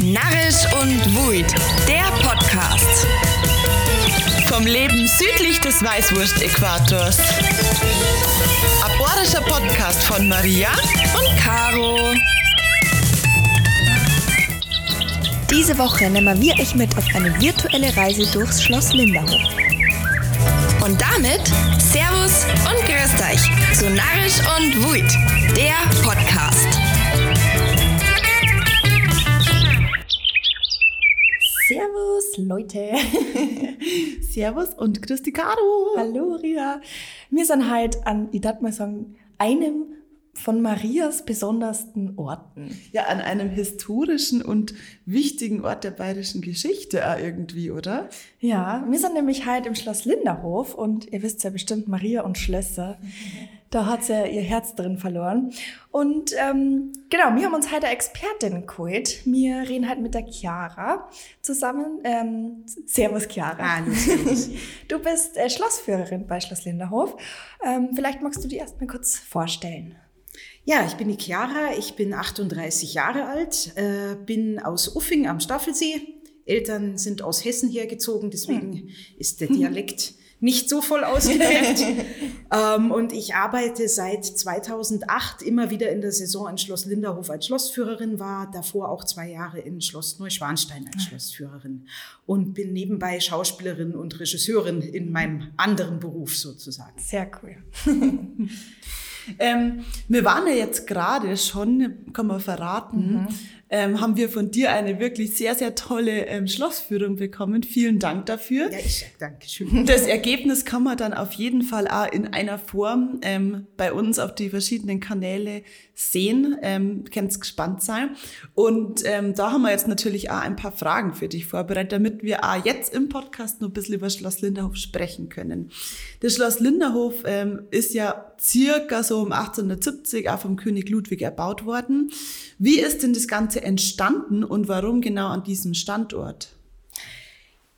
Narrisch und Wuid, der Podcast. Vom Leben südlich des Weißwurst-Äquators. Aborischer Podcast von Maria und Caro. Diese Woche nehmen wir euch mit auf eine virtuelle Reise durchs Schloss Linderhof. Und damit Servus und Grüßt euch zu Narrisch und Wuid, der Podcast. Leute. Servus und Christi Caro. Hallo, Ria. Wir sind heute an, ich darf mal sagen, einem von Marias besondersten Orten. Ja, an einem historischen und wichtigen Ort der bayerischen Geschichte auch irgendwie, oder? Ja, wir sind nämlich heute im Schloss Linderhof und ihr wisst ja bestimmt, Maria und Schlösser. Da hat sie ja ihr Herz drin verloren. Und ähm, genau, wir haben uns heute eine Expertin geholt. Wir reden halt mit der Chiara zusammen. Ähm, servus, Chiara. Hallo. Du bist äh, Schlossführerin bei Schloss Linderhof. Ähm, vielleicht magst du dich erst mal kurz vorstellen. Ja, ich bin die Chiara, ich bin 38 Jahre alt, äh, bin aus Uffing am Staffelsee. Eltern sind aus Hessen hergezogen, deswegen Hm. ist der Dialekt nicht so voll ausgeprägt. ähm, und ich arbeite seit 2008 immer wieder in der Saison in Schloss Linderhof als Schlossführerin, war davor auch zwei Jahre in Schloss Neuschwanstein als Schlossführerin und bin nebenbei Schauspielerin und Regisseurin in meinem anderen Beruf sozusagen. Sehr cool. Ähm, wir waren ja jetzt gerade schon, kann man verraten, ähm, haben wir von dir eine wirklich sehr, sehr tolle ähm, Schlossführung bekommen. Vielen Dank dafür. Ja, ich sag Dankeschön. Das Ergebnis kann man dann auf jeden Fall auch in einer Form ähm, bei uns auf die verschiedenen Kanäle sehen. Ähm, Könnt gespannt sein. Und ähm, da haben wir jetzt natürlich auch ein paar Fragen für dich vorbereitet, damit wir auch jetzt im Podcast noch ein bisschen über Schloss Linderhof sprechen können. Das Schloss Linderhof ähm, ist ja circa so um 1870 auch vom König Ludwig erbaut worden. Wie ist denn das Ganze entstanden und warum genau an diesem Standort?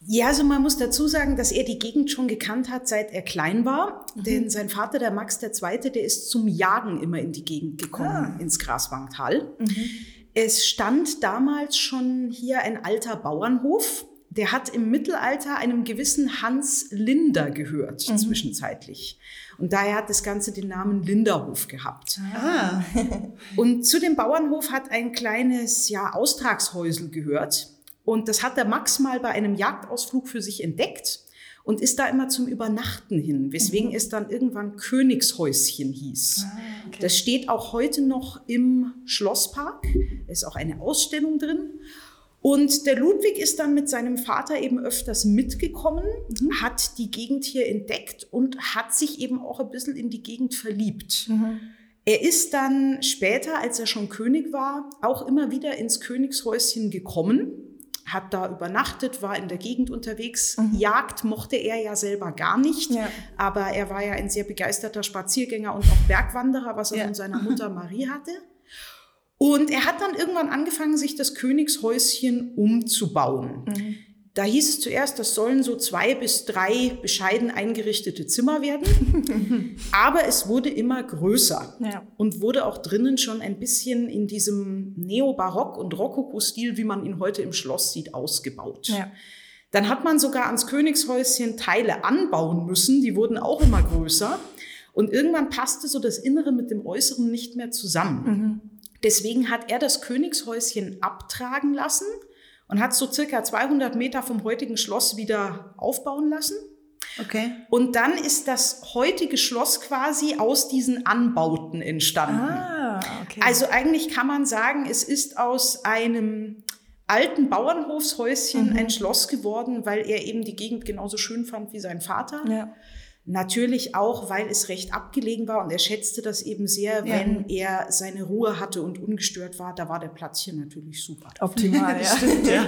Ja, also man muss dazu sagen, dass er die Gegend schon gekannt hat, seit er klein war. Denn sein Vater, der Max II., der ist zum Jagen immer in die Gegend gekommen, ins Graswangtal. Es stand damals schon hier ein alter Bauernhof. Der hat im Mittelalter einem gewissen Hans Linder gehört, zwischenzeitlich. Und daher hat das Ganze den Namen Linderhof gehabt. Ah, Und zu dem Bauernhof hat ein kleines ja, Austragshäusel gehört. Und das hat der Max mal bei einem Jagdausflug für sich entdeckt und ist da immer zum Übernachten hin, weswegen es dann irgendwann Königshäuschen hieß. Das steht auch heute noch im Schlosspark. Da ist auch eine Ausstellung drin. Und der Ludwig ist dann mit seinem Vater eben öfters mitgekommen, hat die Gegend hier entdeckt und hat sich eben auch ein bisschen in die Gegend verliebt. Er ist dann später, als er schon König war, auch immer wieder ins Königshäuschen gekommen, hat da übernachtet, war in der Gegend unterwegs. Jagd mochte er ja selber gar nicht, Ja. aber er war ja ein sehr begeisterter Spaziergänger und auch Bergwanderer, was er Ja. von seiner Mutter Marie hatte. Und er hat dann irgendwann angefangen, sich das Königshäuschen umzubauen. Da hieß es zuerst, das sollen so zwei bis drei bescheiden eingerichtete Zimmer werden. Aber es wurde immer größer Ja. und wurde auch drinnen schon ein bisschen in diesem Neobarock- und Rokoko-Stil, wie man ihn heute im Schloss sieht, ausgebaut. Ja. Dann hat man sogar ans Königshäuschen Teile anbauen müssen, die wurden auch immer größer. Und irgendwann passte so das Innere mit dem Äußeren nicht mehr zusammen. Deswegen hat er das Königshäuschen abtragen lassen und hat so circa 200 Meter vom heutigen Schloss wieder aufbauen lassen. okay. Und dann ist das heutige Schloss quasi aus diesen Anbauten entstanden. Ah, okay. Also eigentlich kann man sagen, es ist aus einem alten Bauernhofshäuschen ein Schloss geworden, weil er eben die Gegend genauso schön fand wie sein Vater. ja. Natürlich auch, weil es recht abgelegen war und er schätzte das eben sehr, Ja. wenn er seine Ruhe hatte und ungestört war. Da war der Platz hier natürlich super. Optimal, ja.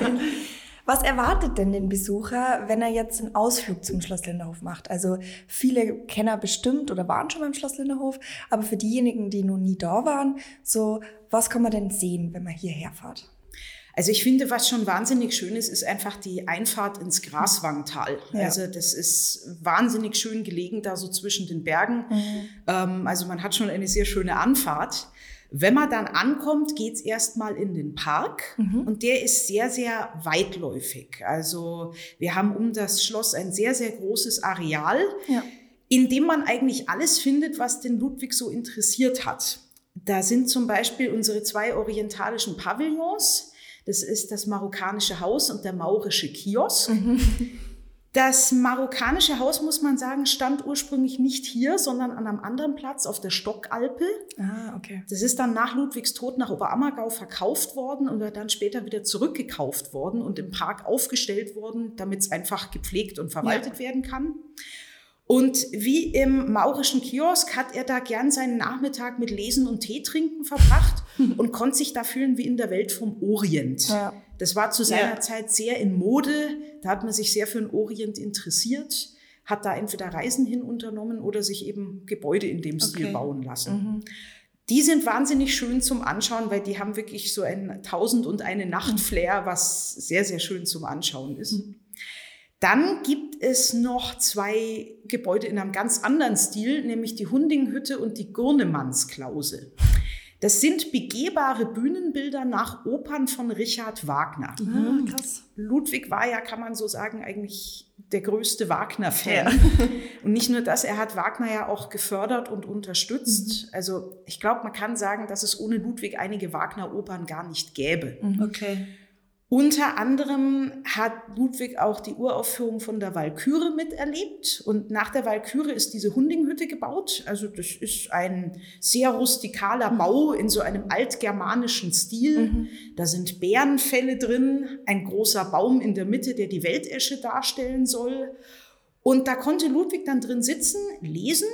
Was erwartet denn den Besucher, wenn er jetzt einen Ausflug zum Schloss Linderhof macht? Also viele Kenner bestimmt oder waren schon beim Schloss Linderhof, aber für diejenigen, die noch nie da waren, so was kann man denn sehen, wenn man hierher fährt? Also ich finde, was schon wahnsinnig schön ist, ist einfach die Einfahrt ins Graswangtal. Ja. Also das ist wahnsinnig schön gelegen da so zwischen den Bergen. Ähm, also man hat schon eine sehr schöne Anfahrt. Wenn man dann ankommt, geht's erstmal in den Park und der ist sehr, sehr weitläufig. Also wir haben um das Schloss ein sehr, sehr großes Areal, Ja. in dem man eigentlich alles findet, was den Ludwig so interessiert hat. Da sind zum Beispiel unsere zwei orientalischen Pavillons. Das ist das marokkanische Haus und der maurische Kiosk. Das marokkanische Haus, muss man sagen, stand ursprünglich nicht hier, sondern an einem anderen Platz auf der Stockalpe. Ah, okay. Das ist dann nach Ludwigs Tod nach Oberammergau verkauft worden und dann später wieder zurückgekauft worden und im Park aufgestellt worden, damit es einfach gepflegt und verwaltet werden kann. Und wie im maurischen Kiosk hat er da gern seinen Nachmittag mit Lesen und Tee trinken verbracht und konnte sich da fühlen wie in der Welt vom Orient. Ja. Das war zu seiner Ja. Zeit sehr in Mode. Da hat man sich sehr für den Orient interessiert, hat da entweder Reisen hin unternommen oder sich eben Gebäude in dem Stil Okay. bauen lassen. Die sind wahnsinnig schön zum Anschauen, weil die haben wirklich so ein Tausend und eine Nacht Flair, was sehr, sehr schön zum Anschauen ist. Dann gibt es noch zwei Gebäude in einem ganz anderen Stil, nämlich die Hundinghütte und die Gurnemannsklause. Das sind begehbare Bühnenbilder nach Opern von Richard Wagner. Ah, krass. Ludwig war ja, kann man so sagen, eigentlich der größte Wagner-Fan. Und nicht nur das, er hat Wagner ja auch gefördert und unterstützt. Also ich glaube, man kann sagen, dass es ohne Ludwig einige Wagner-Opern gar nicht gäbe. Okay. Unter anderem hat Ludwig auch die Uraufführung von der Walküre miterlebt. Und nach der Walküre ist diese Hundinghütte gebaut. Also das ist ein sehr rustikaler Bau in so einem altgermanischen Stil. Da sind Bärenfälle drin, ein großer Baum in der Mitte, der die Weltesche darstellen soll. Und da konnte Ludwig dann drin sitzen, lesen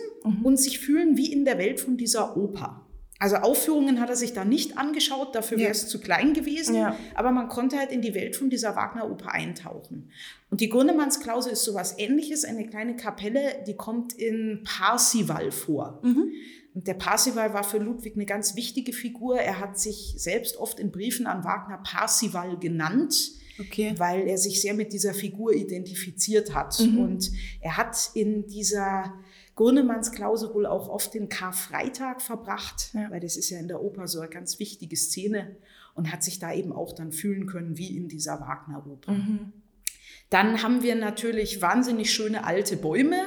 und sich fühlen wie in der Welt von dieser Oper. Also Aufführungen hat er sich da nicht angeschaut, dafür wäre es zu klein gewesen. Ja. Aber man konnte halt in die Welt von dieser Wagner-Oper eintauchen. Und die Grünemannsklause ist sowas ähnliches, eine kleine Kapelle, die kommt in Parsival vor. Und der Parsival war für Ludwig eine ganz wichtige Figur. Er hat sich selbst oft in Briefen an Wagner Parsival genannt Okay. weil er sich sehr mit dieser Figur identifiziert hat. Und er hat in dieser Gurnemannsklause wohl auch oft den Karfreitag verbracht, Ja. weil das ist ja in der Oper so eine ganz wichtige Szene und hat sich da eben auch dann fühlen können wie in dieser Wagner-Oper. Dann haben wir natürlich wahnsinnig schöne alte Bäume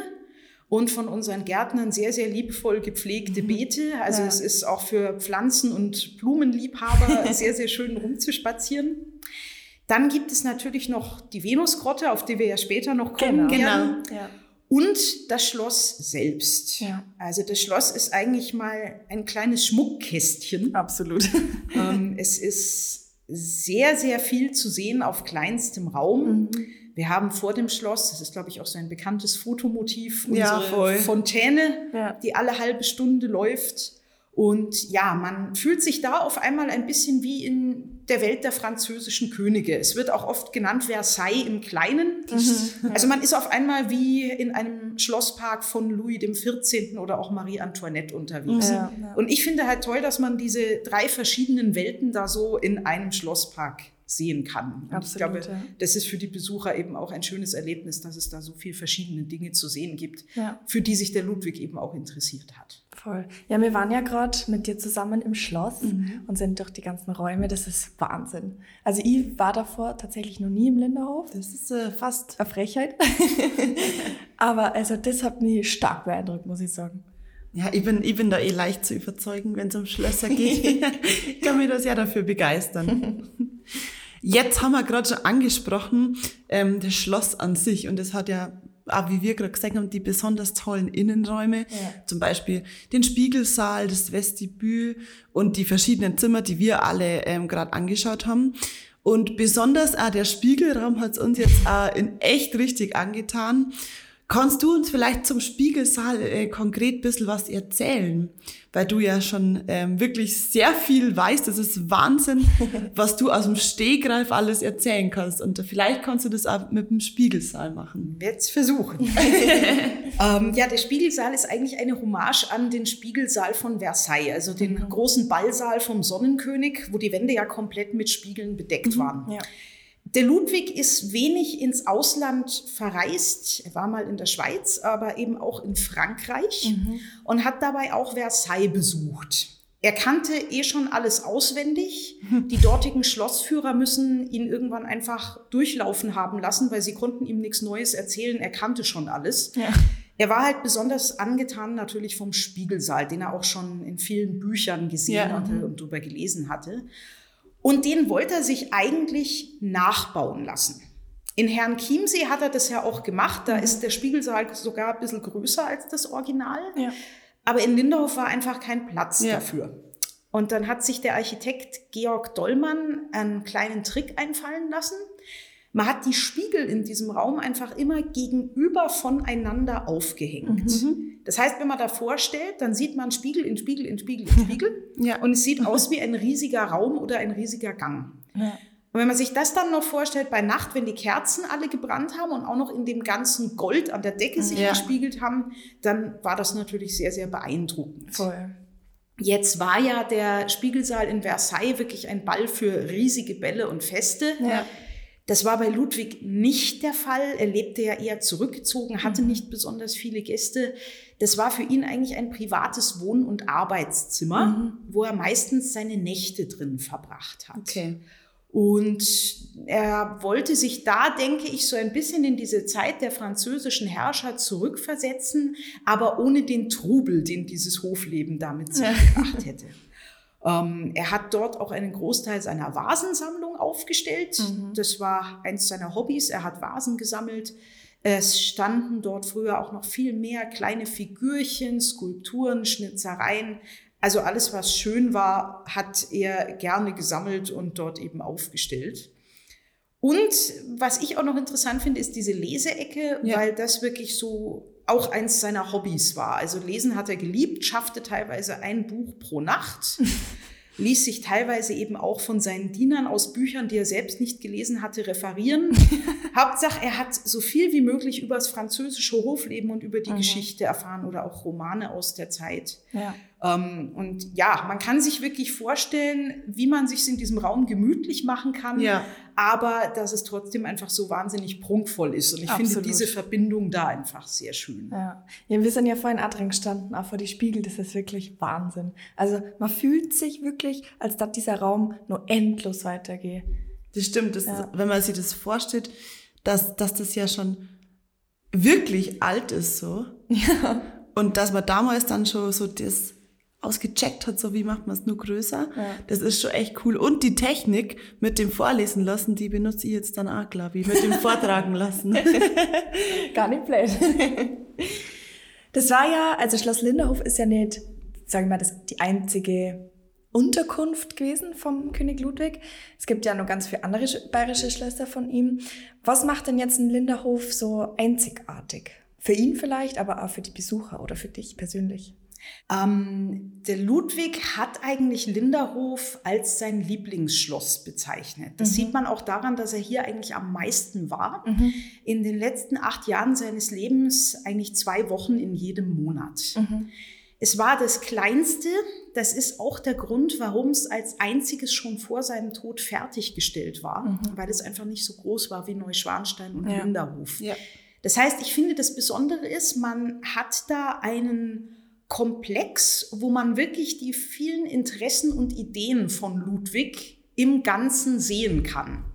und von unseren Gärtnern sehr, sehr liebevoll gepflegte Beete. Also Ja. es ist auch für Pflanzen- und Blumenliebhaber sehr, sehr schön rumzuspazieren. Dann gibt es natürlich noch die Venusgrotte, auf die wir ja später noch kommen Genau. werden. Ja. Und das Schloss selbst. Ja. Also das Schloss ist eigentlich mal ein kleines Schmuckkästchen. Absolut. ähm, es ist sehr, sehr viel zu sehen auf kleinstem Raum. Wir haben vor dem Schloss, das ist, glaube ich, auch so ein bekanntes Fotomotiv, Ja, unsere voll. Fontäne, Ja. die alle halbe Stunde läuft. Und ja, man fühlt sich da auf einmal ein bisschen wie in der Welt der französischen Könige. Es wird auch oft genannt Versailles im Kleinen. Also man ist auf einmal wie in einem Schlosspark von Louis dem 14. oder auch Marie Antoinette unterwegs. Ja, ja. Und ich finde halt toll, dass man diese drei verschiedenen Welten da so in einem Schlosspark sehen kann. Und ich Absolut, glaube, ja. das ist für die Besucher eben auch ein schönes Erlebnis, dass es da so viele verschiedene Dinge zu sehen gibt, Ja. für die sich der Ludwig eben auch interessiert hat. Voll. Ja, wir waren ja gerade mit dir zusammen im Schloss Mhm. und sind durch die ganzen Räume. Das ist Wahnsinn. Also ich war davor tatsächlich noch nie im Linderhof. Das ist äh, fast. Eine Frechheit. Aber also das hat mich stark beeindruckt, muss ich sagen. Ja, ich bin, ich bin da eh leicht zu überzeugen, wenn es um Schlösser geht. ich kann mich da sehr dafür begeistern. Jetzt haben wir gerade schon angesprochen, ähm, das Schloss an sich. Und das hat ja, auch wie wir gerade gesagt haben, die besonders tollen Innenräume. Ja. Zum Beispiel den Spiegelsaal, das Vestibül und die verschiedenen Zimmer, die wir alle ähm, gerade angeschaut haben. Und besonders auch der Spiegelraum hat uns jetzt auch in echt richtig angetan. Kannst du uns vielleicht zum Spiegelsaal äh, konkret ein bisschen was erzählen? Weil du ja schon ähm, wirklich sehr viel weißt. Das ist Wahnsinn, was du aus dem Stehgreif alles erzählen kannst. Und vielleicht kannst du das auch mit dem Spiegelsaal machen. es versuchen. ähm, ja, der Spiegelsaal ist eigentlich eine Hommage an den Spiegelsaal von Versailles, also den großen Ballsaal vom Sonnenkönig, wo die Wände ja komplett mit Spiegeln bedeckt waren. Ja. Der Ludwig ist wenig ins Ausland verreist. Er war mal in der Schweiz, aber eben auch in Frankreich und hat dabei auch Versailles besucht. Er kannte eh schon alles auswendig. Die dortigen Schlossführer müssen ihn irgendwann einfach durchlaufen haben lassen, weil sie konnten ihm nichts Neues erzählen. Er kannte schon alles. Ja. Er war halt besonders angetan natürlich vom Spiegelsaal, den er auch schon in vielen Büchern gesehen Ja. hatte und darüber gelesen hatte. Und den wollte er sich eigentlich nachbauen lassen. In Herrn Chiemsee hat er das ja auch gemacht. Da ist der Spiegelsaal sogar ein bisschen größer als das Original. Ja. Aber in Linderhof war einfach kein Platz Ja. dafür. Und dann hat sich der Architekt Georg Dollmann einen kleinen Trick einfallen lassen. Man hat die Spiegel in diesem Raum einfach immer gegenüber voneinander aufgehängt. Das heißt, wenn man davor stellt, dann sieht man Spiegel in Spiegel in Spiegel in Spiegel. Ja. Und es sieht aus wie ein riesiger Raum oder ein riesiger Gang. Ja. Und wenn man sich das dann noch vorstellt bei Nacht, wenn die Kerzen alle gebrannt haben und auch noch in dem ganzen Gold an der Decke sich Ja. gespiegelt haben, dann war das natürlich sehr, sehr beeindruckend. Voll. Jetzt war ja der Spiegelsaal in Versailles wirklich ein Ball für riesige Bälle und Feste. Ja. Das war bei Ludwig nicht der Fall. Er lebte ja eher zurückgezogen, Mhm. hatte nicht besonders viele Gäste. Das war für ihn eigentlich ein privates Wohn- und Arbeitszimmer, Mhm. wo er meistens seine Nächte drin verbracht hat. Okay. Und er wollte sich da, denke ich, so ein bisschen in diese Zeit der französischen Herrscher zurückversetzen, aber ohne den Trubel, den dieses Hofleben damit sich gebracht hätte. Ähm, er hat dort auch einen Großteil seiner Vasensammlung aufgestellt. Das war eins seiner Hobbys. Er hat Vasen gesammelt. Es standen dort früher auch noch viel mehr kleine Figürchen, Skulpturen, Schnitzereien. Also alles, was schön war, hat er gerne gesammelt und dort eben aufgestellt. Und was ich auch noch interessant finde, ist diese Leseecke, Ja. weil das wirklich so auch eins seiner Hobbys war. Also Lesen hat er geliebt, schaffte teilweise ein Buch pro Nacht, ließ sich teilweise eben auch von seinen Dienern aus Büchern, die er selbst nicht gelesen hatte, referieren. Hauptsache, er hat so viel wie möglich über das französische Hofleben und über die Geschichte erfahren oder auch Romane aus der Zeit. Ja. Ähm, und ja, man kann sich wirklich vorstellen, wie man sich in diesem Raum gemütlich machen kann, Ja. aber dass es trotzdem einfach so wahnsinnig prunkvoll ist. Und ich finde Absolut. diese Verbindung da einfach sehr schön. Ja. ja, wir sind ja vorhin auch drin gestanden, auch vor die Spiegel, das ist wirklich Wahnsinn. Also man fühlt sich wirklich, als dass dieser Raum nur endlos weitergeht. Das stimmt, das Ja. ist, wenn man sich das vorstellt, dass, dass das ja schon wirklich alt ist so. Ja. Und dass man damals dann schon so das ausgecheckt hat, so wie macht man es nur größer. Ja. Das ist schon echt cool. Und die Technik mit dem Vorlesen lassen, die benutze ich jetzt dann auch, glaube ich, mit dem Vortragen lassen. Gar nicht blöd. Das war ja, also Schloss Linderhof ist ja nicht, sagen wir mal, das, die einzige Unterkunft gewesen vom König Ludwig. Es gibt ja noch ganz viele andere sch- bayerische Schlösser von ihm. Was macht denn jetzt ein Linderhof so einzigartig? Für ihn vielleicht, aber auch für die Besucher oder für dich persönlich. Ähm, der Ludwig hat eigentlich Linderhof als sein Lieblingsschloss bezeichnet. Das sieht man auch daran, dass er hier eigentlich am meisten war. In den letzten acht Jahren seines Lebens eigentlich zwei Wochen in jedem Monat. Es war das kleinste. Das ist auch der Grund, warum es als einziges schon vor seinem Tod fertiggestellt war, weil es einfach nicht so groß war wie Neuschwanstein und Ja. Linderhof. Ja. Das heißt, ich finde, das Besondere ist, man hat da einen Komplex, wo man wirklich die vielen Interessen und Ideen von Ludwig im Ganzen sehen kann.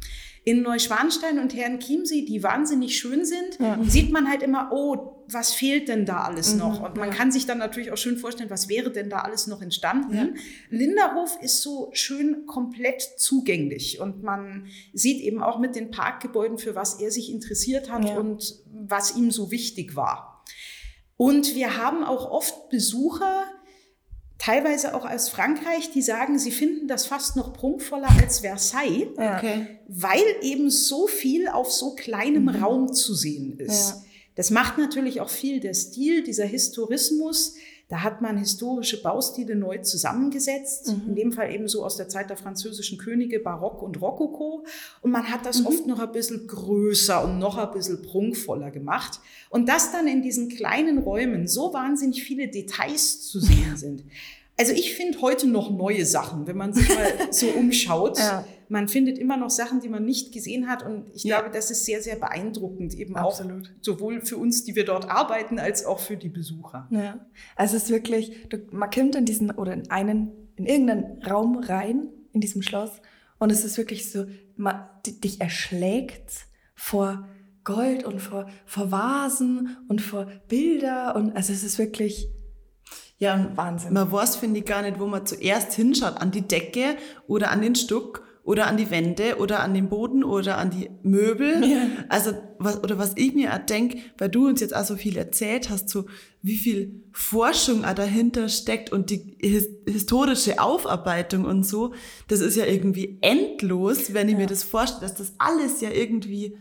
In Neuschwanstein und Herrn Chiemsee, die wahnsinnig schön sind, sieht man halt immer, oh, was fehlt denn da alles noch? Und man kann sich dann natürlich auch schön vorstellen, was wäre denn da alles noch entstanden? Linderhof ist so schön komplett zugänglich und man sieht eben auch mit den Parkgebäuden, für was er sich interessiert hat Ja. und was ihm so wichtig war. Und wir haben auch oft Besucher, teilweise auch aus Frankreich, die sagen, sie finden das fast noch prunkvoller als Versailles. Okay. weil eben so viel auf so kleinem Raum zu sehen ist. Ja. Das macht natürlich auch viel der Stil, dieser Historismus. Da hat man historische Baustile neu zusammengesetzt, in dem Fall eben so aus der Zeit der französischen Könige, Barock und Rokoko. Und man hat das oft noch ein bisschen größer und noch ein bisschen prunkvoller gemacht. Und das dann in diesen kleinen Räumen so wahnsinnig viele Details zu sehen sind. Also ich finde heute noch neue Sachen, wenn man sich mal so umschaut. Ja. Man findet immer noch Sachen, die man nicht gesehen hat. Und ich Ja. glaube, das ist sehr, sehr beeindruckend, eben Absolut. auch sowohl für uns, die wir dort arbeiten, als auch für die Besucher. Ja, also es ist wirklich, du, man kommt in diesen oder in einen in irgendeinen Raum rein in diesem Schloss und es ist wirklich so, man, dich erschlägt vor Gold und vor, vor Vasen und vor Bilder und also es ist wirklich ja, Wahnsinn. Man weiß, finde ich, gar nicht, wo man zuerst hinschaut. An die Decke oder an den Stuck oder an die Wände oder an den Boden oder an die Möbel. Ja. Also, was, oder was ich mir denke, weil du uns jetzt auch so viel erzählt hast, so wie viel Forschung auch dahinter steckt und die his historische Aufarbeitung und so, das ist ja irgendwie endlos, wenn ich ja. mir das vorstelle, dass das alles ja irgendwie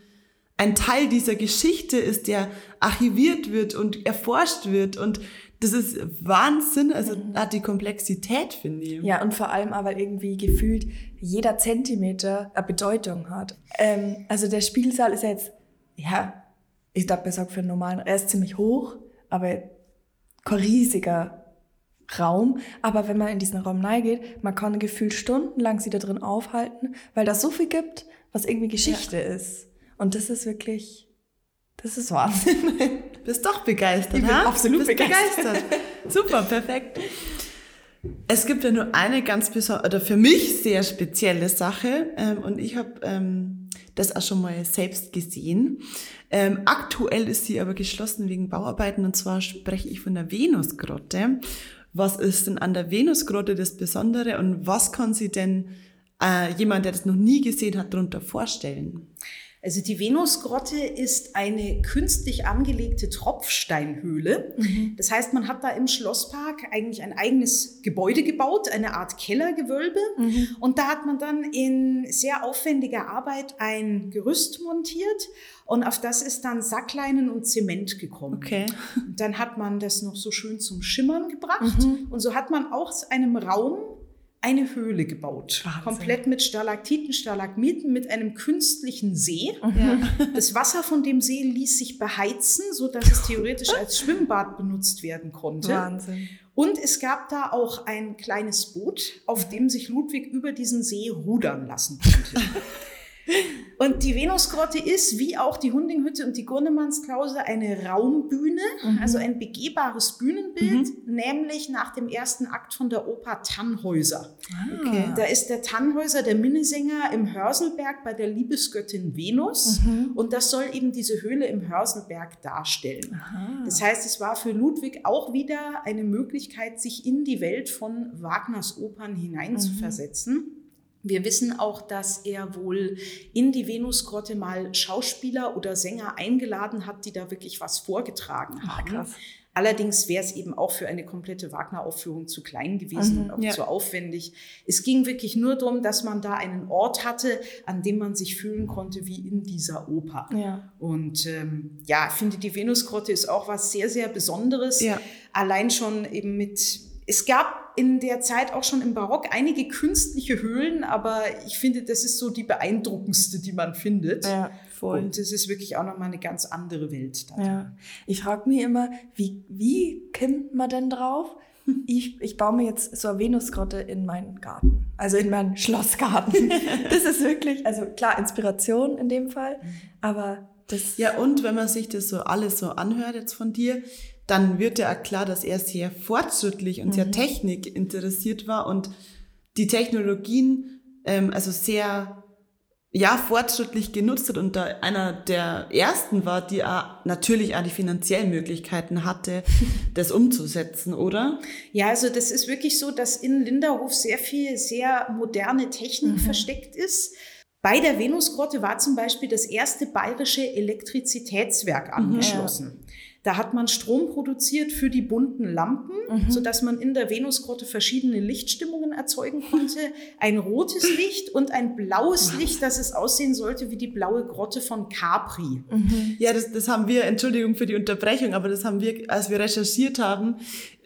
ein Teil dieser Geschichte ist, der archiviert wird und erforscht wird und das ist Wahnsinn, also mhm. hat die Komplexität, finde ich. Ja, und vor allem aber irgendwie gefühlt jeder Zentimeter eine Bedeutung hat. Ähm, also der Spielsaal ist ja jetzt, ja, ich glaube, besser für einen normalen, er ist ziemlich hoch, aber kein riesiger Raum. Aber wenn man in diesen Raum reingeht, man kann gefühlt stundenlang sie da drin aufhalten, weil da so viel gibt, was irgendwie Geschichte ja. ist. Und das ist wirklich, das ist Wahnsinn. Bist doch begeistert, Ich bin ha? absolut Bist begeistert. Super, perfekt. Es gibt ja nur eine ganz besondere, oder für mich sehr spezielle Sache, ähm, und ich habe ähm, das auch schon mal selbst gesehen. Ähm, aktuell ist sie aber geschlossen wegen Bauarbeiten, und zwar spreche ich von der Venusgrotte. Was ist denn an der Venusgrotte das Besondere und was kann sie denn äh, jemand, der das noch nie gesehen hat, darunter vorstellen? Also die Venusgrotte ist eine künstlich angelegte Tropfsteinhöhle. Mhm. Das heißt, man hat da im Schlosspark eigentlich ein eigenes Gebäude gebaut, eine Art Kellergewölbe. Mhm. Und da hat man dann in sehr aufwendiger Arbeit ein Gerüst montiert und auf das ist dann Sackleinen und Zement gekommen. Okay. Und dann hat man das noch so schön zum Schimmern gebracht. Mhm. Und so hat man aus einem Raum eine Höhle gebaut. Wahnsinn. Komplett mit Stalaktiten, Stalagmiten, mit einem künstlichen See. Mhm. Das Wasser von dem See ließ sich beheizen, so dass es theoretisch als Schwimmbad benutzt werden konnte. Wahnsinn. Und es gab da auch ein kleines Boot, auf dem sich Ludwig über diesen See rudern lassen konnte. Und die Venusgrotte ist, wie auch die Hundinghütte und die Gurnemannsklause, eine Raumbühne, mhm. also ein begehbares Bühnenbild, mhm. nämlich nach dem ersten Akt von der Oper Tannhäuser. Ah. Okay. Da ist der Tannhäuser, der Minnesänger im Hörselberg bei der Liebesgöttin Venus mhm. und das soll eben diese Höhle im Hörselberg darstellen. Aha. Das heißt, es war für Ludwig auch wieder eine Möglichkeit, sich in die Welt von Wagners Opern hineinzuversetzen. Wir wissen auch, dass er wohl in die Venusgrotte mal Schauspieler oder Sänger eingeladen hat, die da wirklich was vorgetragen haben. Ach, Allerdings wäre es eben auch für eine komplette Wagner-Aufführung zu klein gewesen mhm, und auch ja. zu aufwendig. Es ging wirklich nur darum, dass man da einen Ort hatte, an dem man sich fühlen konnte wie in dieser Oper. Ja. Und ähm, ja, ich finde, die Venusgrotte ist auch was sehr, sehr Besonderes. Ja. Allein schon eben mit es gab in der Zeit auch schon im Barock einige künstliche Höhlen, aber ich finde, das ist so die beeindruckendste, die man findet. Ja, voll. Und es ist wirklich auch nochmal eine ganz andere Welt. Da. Ja. Ich frage mich immer, wie, wie kommt man denn drauf? Ich, ich baue mir jetzt so eine Venusgrotte in meinen Garten, also in meinen Schlossgarten. das ist wirklich, also klar, Inspiration in dem Fall, aber das. Ja, und wenn man sich das so alles so anhört jetzt von dir, dann wird ja klar, dass er sehr fortschrittlich und mhm. sehr technik interessiert war und die Technologien ähm, also sehr ja fortschrittlich genutzt hat und da einer der ersten war, die auch natürlich auch die finanziellen Möglichkeiten hatte, das umzusetzen, oder? Ja, also das ist wirklich so, dass in Linderhof sehr viel sehr moderne Technik mhm. versteckt ist. Bei der Venusgrotte war zum Beispiel das erste bayerische Elektrizitätswerk mhm. angeschlossen. Mhm. Da hat man Strom produziert für die bunten Lampen, mhm. sodass man in der Venusgrotte verschiedene Lichtstimmungen erzeugen konnte. Ein rotes Licht und ein blaues Licht, das es aussehen sollte wie die blaue Grotte von Capri. Mhm. Ja, das, das haben wir, Entschuldigung für die Unterbrechung, aber das haben wir, als wir recherchiert haben,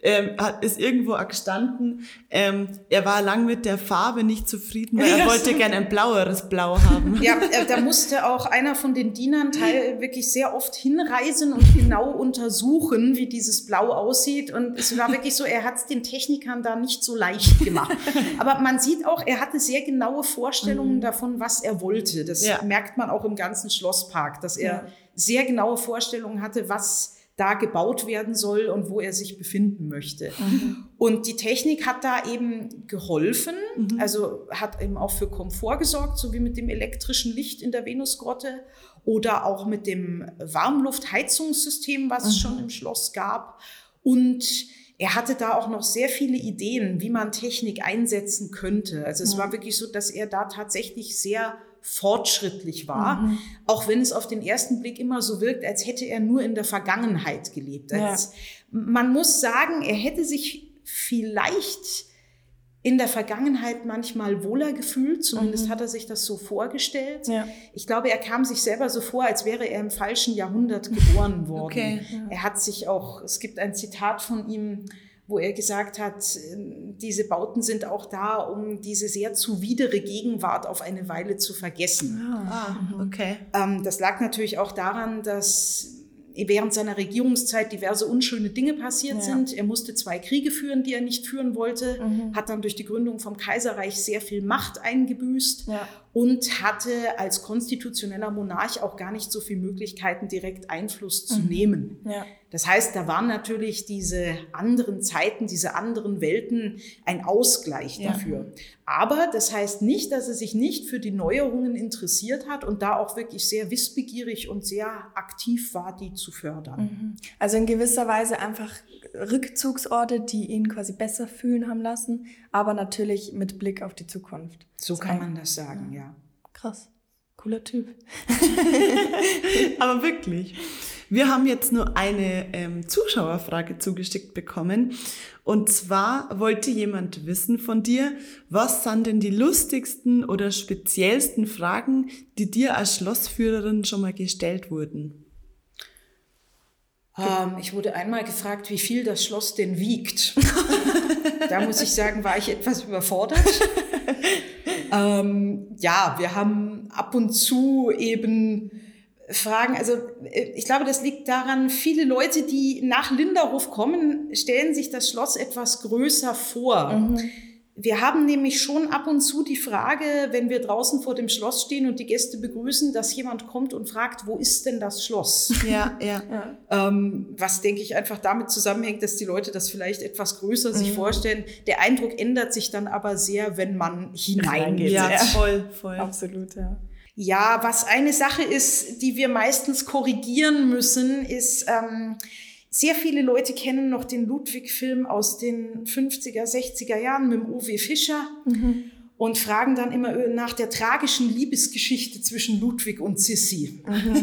ähm, hat, ist irgendwo gestanden, ähm, er war lang mit der Farbe nicht zufrieden, weil er wollte gern ein blaueres Blau haben. Ja, äh, da musste auch einer von den Dienern teil wirklich sehr oft hinreisen und genau untersuchen, wie dieses Blau aussieht. Und es war wirklich so, er hat es den Technikern da nicht so leicht gemacht. Aber man sieht auch, er hatte sehr genaue Vorstellungen mhm. davon, was er wollte. Das ja. merkt man auch im ganzen Schlosspark, dass er ja. sehr genaue Vorstellungen hatte, was da gebaut werden soll und wo er sich befinden möchte. Mhm. Und die Technik hat da eben geholfen, mhm. also hat eben auch für Komfort gesorgt, so wie mit dem elektrischen Licht in der Venusgrotte oder auch mit dem Warmluftheizungssystem, was mhm. es schon im Schloss gab. Und er hatte da auch noch sehr viele Ideen, wie man Technik einsetzen könnte. Also es war wirklich so, dass er da tatsächlich sehr fortschrittlich war, mhm. auch wenn es auf den ersten Blick immer so wirkt, als hätte er nur in der Vergangenheit gelebt. Ja. Man muss sagen, er hätte sich vielleicht in der Vergangenheit manchmal wohler gefühlt, zumindest mhm. hat er sich das so vorgestellt. Ja. Ich glaube, er kam sich selber so vor, als wäre er im falschen Jahrhundert geboren worden. Okay. Er hat sich auch, es gibt ein Zitat von ihm, wo er gesagt hat, diese Bauten sind auch da, um diese sehr zuwidere Gegenwart auf eine Weile zu vergessen. Ah, ah okay. Ähm, das lag natürlich auch daran, dass während seiner Regierungszeit diverse unschöne Dinge passiert ja. sind. Er musste zwei Kriege führen, die er nicht führen wollte, mhm. hat dann durch die Gründung vom Kaiserreich sehr viel Macht eingebüßt ja. Und hatte als konstitutioneller Monarch auch gar nicht so viele Möglichkeiten, direkt Einfluss zu mhm. nehmen. Ja. Das heißt, da waren natürlich diese anderen Zeiten, diese anderen Welten ein Ausgleich dafür. Aber das heißt nicht, dass er sich nicht für die Neuerungen interessiert hat und da auch wirklich sehr wissbegierig und sehr aktiv war, die zu fördern. Mhm. Also in gewisser Weise einfach Rückzugsorte, die ihn quasi besser fühlen haben lassen, aber natürlich mit Blick auf die Zukunft. So das kann man das sagen, ja. Krass. Cooler Typ. aber wirklich. Wir haben jetzt nur eine ähm, Zuschauerfrage zugeschickt bekommen. Und zwar wollte jemand wissen von dir, was sind denn die lustigsten oder speziellsten Fragen, die dir als Schlossführerin schon mal gestellt wurden? Ähm, ich wurde einmal gefragt, wie viel das Schloss denn wiegt. da muss ich sagen, war ich etwas überfordert. ähm, ja, wir haben ab und zu eben Fragen. Also äh, ich glaube, das liegt daran, viele Leute, die nach Linderhof kommen, stellen sich das Schloss etwas größer vor. Mhm. Wir haben nämlich schon ab und zu die Frage, wenn wir draußen vor dem Schloss stehen und die Gäste begrüßen, dass jemand kommt und fragt, wo ist denn das Schloss? Ja, ja. ja. Ähm, was, denke ich, einfach damit zusammenhängt, dass die Leute das vielleicht etwas größer mhm. sich vorstellen. Der Eindruck ändert sich dann aber sehr, wenn man hineingeht. Ja, voll, voll. Absolut, ja. Ja, was eine Sache ist, die wir meistens korrigieren müssen, ist, ähm, sehr viele Leute kennen noch den Ludwig-Film aus den 50er, 60er Jahren mit dem Uwe Fischer mhm. und fragen dann immer nach der tragischen Liebesgeschichte zwischen Ludwig und Sissi. Mhm.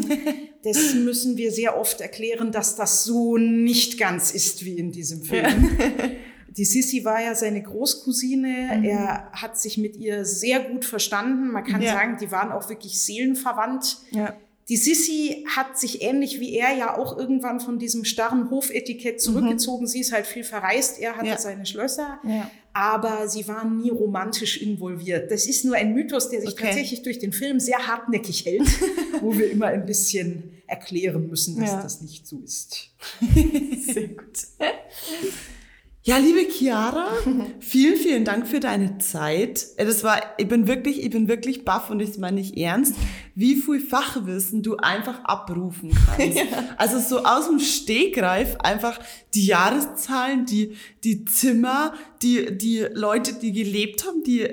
Das müssen wir sehr oft erklären, dass das so nicht ganz ist wie in diesem Film. Ja. Die Sissi war ja seine Großcousine. Mhm. Er hat sich mit ihr sehr gut verstanden. Man kann ja. sagen, die waren auch wirklich seelenverwandt. Ja. Die Sissi hat sich ähnlich wie er ja auch irgendwann von diesem starren Hofetikett zurückgezogen. Mhm. Sie ist halt viel verreist. Er hatte ja. seine Schlösser. Ja. Aber sie waren nie romantisch involviert. Das ist nur ein Mythos, der sich okay. tatsächlich durch den Film sehr hartnäckig hält, wo wir immer ein bisschen erklären müssen, dass ja. das nicht so ist. Sehr gut. Ja, liebe Chiara, vielen, vielen Dank für deine Zeit. Äh, das war, ich bin wirklich, ich bin wirklich baff und das meine ich ernst, wie viel Fachwissen du einfach abrufen kannst. Ja. Also so aus dem Stegreif einfach die Jahreszahlen, die, die Zimmer, die, die Leute, die gelebt haben, die,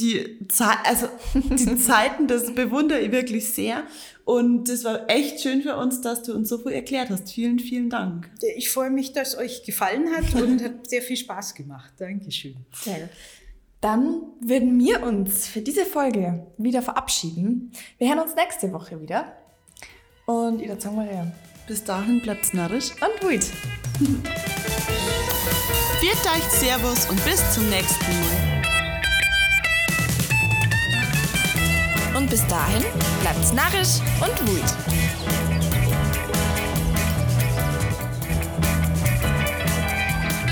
die, also die Zeiten, das bewundere ich wirklich sehr. Und es war echt schön für uns, dass du uns so viel erklärt hast. Vielen, vielen Dank. Ich freue mich, dass euch gefallen hat und hat sehr viel Spaß gemacht. Dankeschön. Sehr gut. Dann würden wir uns für diese Folge wieder verabschieden. Wir hören uns nächste Woche wieder. Und ich sagen wir Bis dahin bleibt's narrisch und gut. Viert euch Servus und bis zum nächsten Mal. Und bis dahin bleibt's narrisch und wut.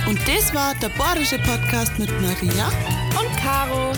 Und das war der Borische Podcast mit Maria und Caro.